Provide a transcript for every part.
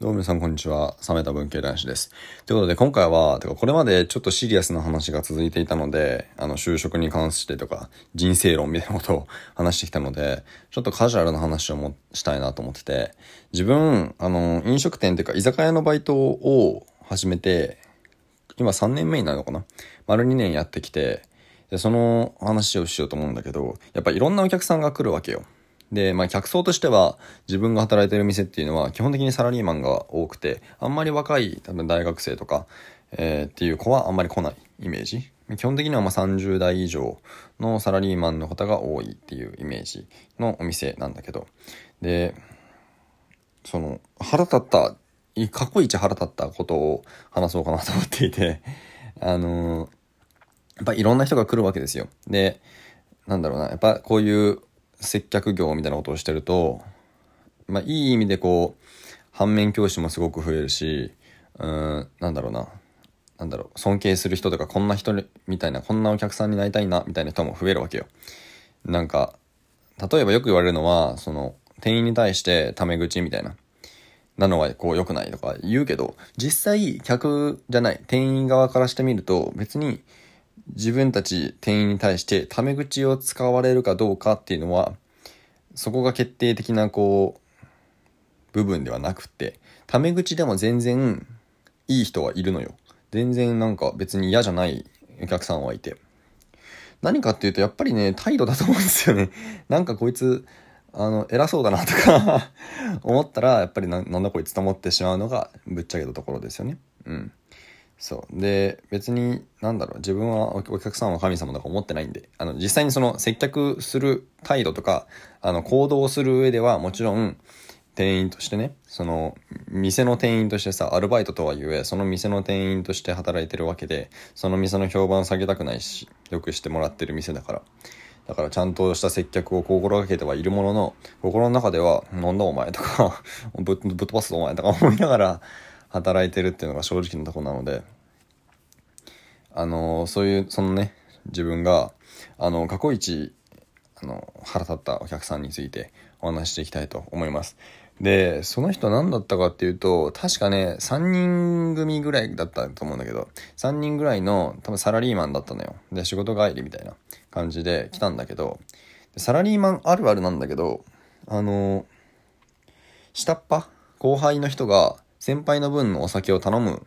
どうも皆さんこんにちは。サメタ文系男子です。ということで今回は、てかこれまでちょっとシリアスな話が続いていたので、あの就職に関してとか人生論みたいなことを 話してきたので、ちょっとカジュアルな話をもしたいなと思ってて、自分、あの、飲食店っていうか居酒屋のバイトを始めて、今3年目になるのかな？丸2年やってきて、で、その話をしようと思うんだけど、やっぱいろんなお客さんが来るわけよ。で、まあ、客層としては、自分が働いてる店っていうのは、基本的にサラリーマンが多くて、あんまり若い、多分大学生とか、えー、っていう子はあんまり来ないイメージ。基本的にはま30代以上のサラリーマンの方が多いっていうイメージのお店なんだけど。で、その、腹立った、過去一腹立ったことを話そうかなと思っていて、あのー、やっぱいろんな人が来るわけですよ。で、なんだろうな、やっぱこういう接客業みたいなことをしてると、まあ、いい意味でこう、反面教師もすごく増えるし、うん、なんだろうな。なんだろう、尊敬する人とか、こんな人みたいな、こんなお客さんになりたいな、みたいな人も増えるわけよ。なんか、例えばよく言われるのは、その、店員に対してタメ口みたいな、なのはこう良くないとか言うけど、実際客じゃない、店員側からしてみると、別に自分たち店員に対してタメ口を使われるかどうかっていうのは、そこが決定的なこう、部分ではなくて、タメ口でも全然いい人はいるのよ。全然なんか別に嫌じゃないお客さんはいて。何かっていうとやっぱりね、態度だと思うんですよね。なんかこいつ、あの、偉そうだなとか 思ったら、やっぱりななんだこいつと思ってしまうのがぶっちゃけたところですよね。うん。そう。で、別に、なんだろう、自分はお客さんは神様とか思ってないんで、あの、実際にその接客する態度とか、あの、行動をする上ではもちろん、店員としてね、その、店の店員としてさ、アルバイトとはいえ、その店の店員として働いてるわけで、その店の評判を下げたくないし、よくしてもらってる店だから。だからちゃんとした接客を心がけてはいるものの、心の中では、なんだお前とか ぶっ飛ばすぞお前とか思いながら、働いてるっていうのが正直なとこなので、あの、そういう、そのね、自分が、あの、過去一、あの、腹立ったお客さんについてお話していきたいと思います。で、その人何だったかっていうと、確かね、3人組ぐらいだったと思うんだけど、3人ぐらいの多分サラリーマンだったのよ。で、仕事帰りみたいな感じで来たんだけど、サラリーマンあるあるなんだけど、あの、下っ端後輩の人が先輩の分のお酒を頼む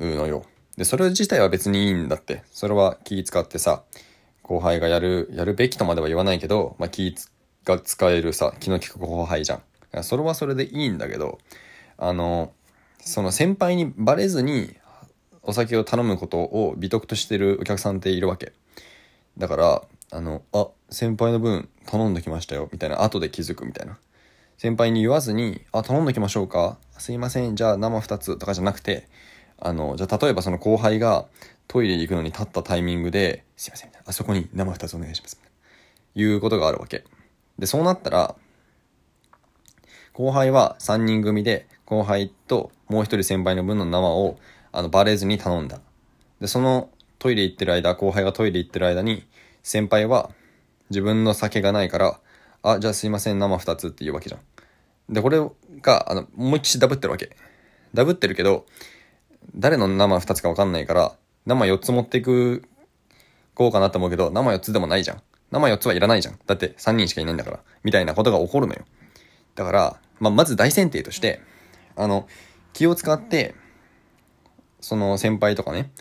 のよ。で、それ自体は別にいいんだって。それは気使ってさ、後輩がやる、やるべきとまでは言わないけど、まあ、気が使えるさ、気の利く後輩じゃん。それはそれでいいんだけど、あの、その先輩にバレずにお酒を頼むことを美徳としてるお客さんっているわけ。だから、あの、あ、先輩の分頼んできましたよ、みたいな、後で気づくみたいな。先輩に言わずに、あ、頼んどきましょうかすいません、じゃあ生2つとかじゃなくて、あの、じゃあ例えばその後輩がトイレに行くのに立ったタイミングで、すいません、あそこに生2つお願いします。いうことがあるわけ。で、そうなったら、後輩は3人組で、後輩ともう一人先輩の分の生を、あの、バレずに頼んだ。で、そのトイレ行ってる間、後輩がトイレ行ってる間に、先輩は自分の酒がないから、あ、じゃあすいません、生2つって言うわけじゃん。で、これが、あの、思いっきしダブってるわけ。ダブってるけど、誰の生2つかわかんないから、生4つ持っていく、こうかなと思うけど、生4つでもないじゃん。生4つはいらないじゃん。だって3人しかいないんだから。みたいなことが起こるのよ。だから、まあ、まず大前提として、あの、気を使って、その先輩とかね、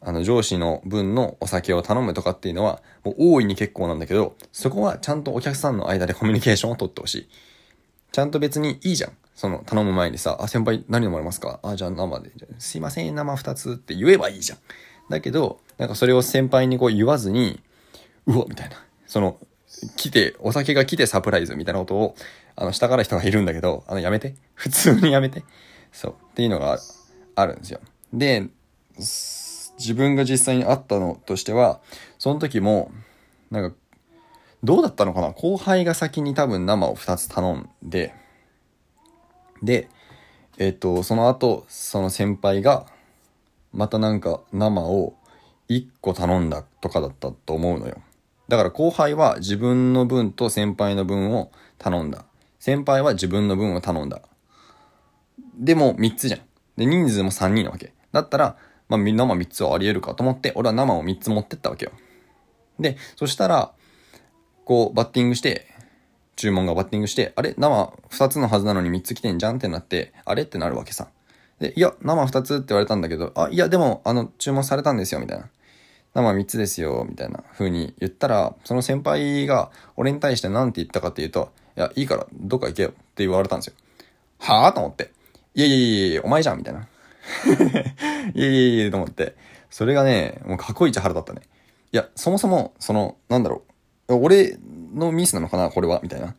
あの上司の分のお酒を頼むとかっていうのは、もう大いに結構なんだけど、そこはちゃんとお客さんの間でコミュニケーションを取ってほしい。ちゃんと別にいいじゃん。その、頼む前にさ、あ、先輩何飲まれますかあ、じゃあ生で。すいません、生二つって言えばいいじゃん。だけど、なんかそれを先輩にこう言わずに、うわ、みたいな。その、来て、お酒が来てサプライズみたいなことを、あの、下から人がいるんだけど、あの、やめて。普通にやめて。そう。っていうのがあるんですよ。で、自分が実際に会ったのとしては、その時も、なんか、どうだったのかな？後輩が先に多分生を2つ頼んで、で、えっ、と、その後、その先輩が、またなんか生を1個頼んだとかだったと思うのよ。だから後輩は自分の分と先輩の分を頼んだ。先輩は自分の分を頼んだ。でも3つじゃん。で、人数も3人なわけ。だったら、まあ、生3つはあり得るかと思って、俺は生を3つ持ってったわけよ。で、そしたら、こう、バッティングして、注文がバッティングして、あれ生2つのはずなのに3つ来てんじゃんってなって、あれってなるわけさ。で、いや、生2つって言われたんだけど、あ、いや、でも、あの、注文されたんですよ、みたいな。生3つですよ、みたいな風に言ったら、その先輩が俺に対して何て言ったかっていうと、いや、いいから、どっか行けよって言われたんですよ。はぁ？と思って。いやいやいやいや、お前じゃん、みたいな。いやいやいや、と思って。それがね、もう過去一腹だったね。いや、そもそも、その、なんだろう。俺のミスなのかな、これは、みたいな。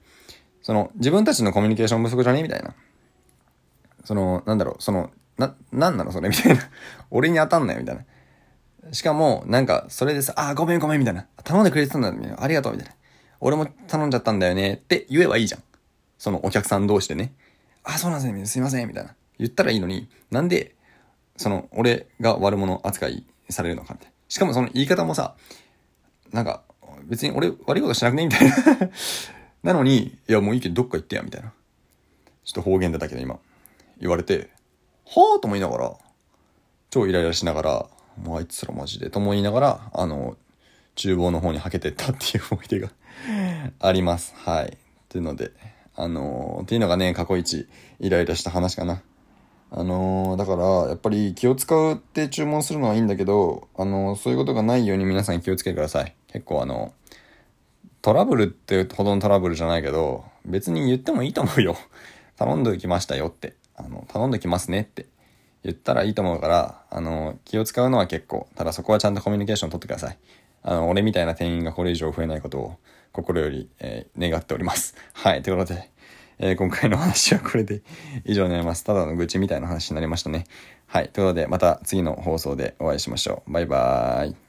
その、自分たちのコミュニケーション不足じゃね？みたいな。その、なんだろう、その、な、なんなのそれ？みたいな。俺に当たんなよ、みたいな。しかも、なんか、それでさ、あ、ごめんごめん、みたいな。頼んでくれてたんだ、みたいな。ありがとう、みたいな。俺も頼んじゃったんだよね、って言えばいいじゃん。そのお客さん同士でね。あ、そうなんですね、すいません、みたいな。言ったらいいのに、なんで、その、俺が悪者扱いされるのか、みたいな。しかもその言い方もさ、なんか、別に俺悪いことしなくねみたいな なのに、いや、もういいけどどっか行ってや、みたいな。ちょっと方言だったけど今、言われて、はぁと思いながら、超イライラしながら、もうあいつらマジで、と思いながら、あの、厨房の方にはけてったっていう思い出が あります。はい。というので、あのー、っていうのがね、過去一イライラした話かな。あのー、だから、やっぱり気を使うって注文するのはいいんだけど、あのー、そういうことがないように皆さん気をつけてください。結構あの、トラブルってほどのトラブルじゃないけど、別に言ってもいいと思うよ。頼んできましたよって。あの、頼んできますねって言ったらいいと思うから、あの、気を使うのは結構、ただそこはちゃんとコミュニケーション取ってください。あの、俺みたいな店員がこれ以上増えないことを心より、えー、願っております。はい、ということで、えー、今回の話はこれで以上になります。ただの愚痴みたいな話になりましたね。はい、ということで、また次の放送でお会いしましょう。バイバーイ。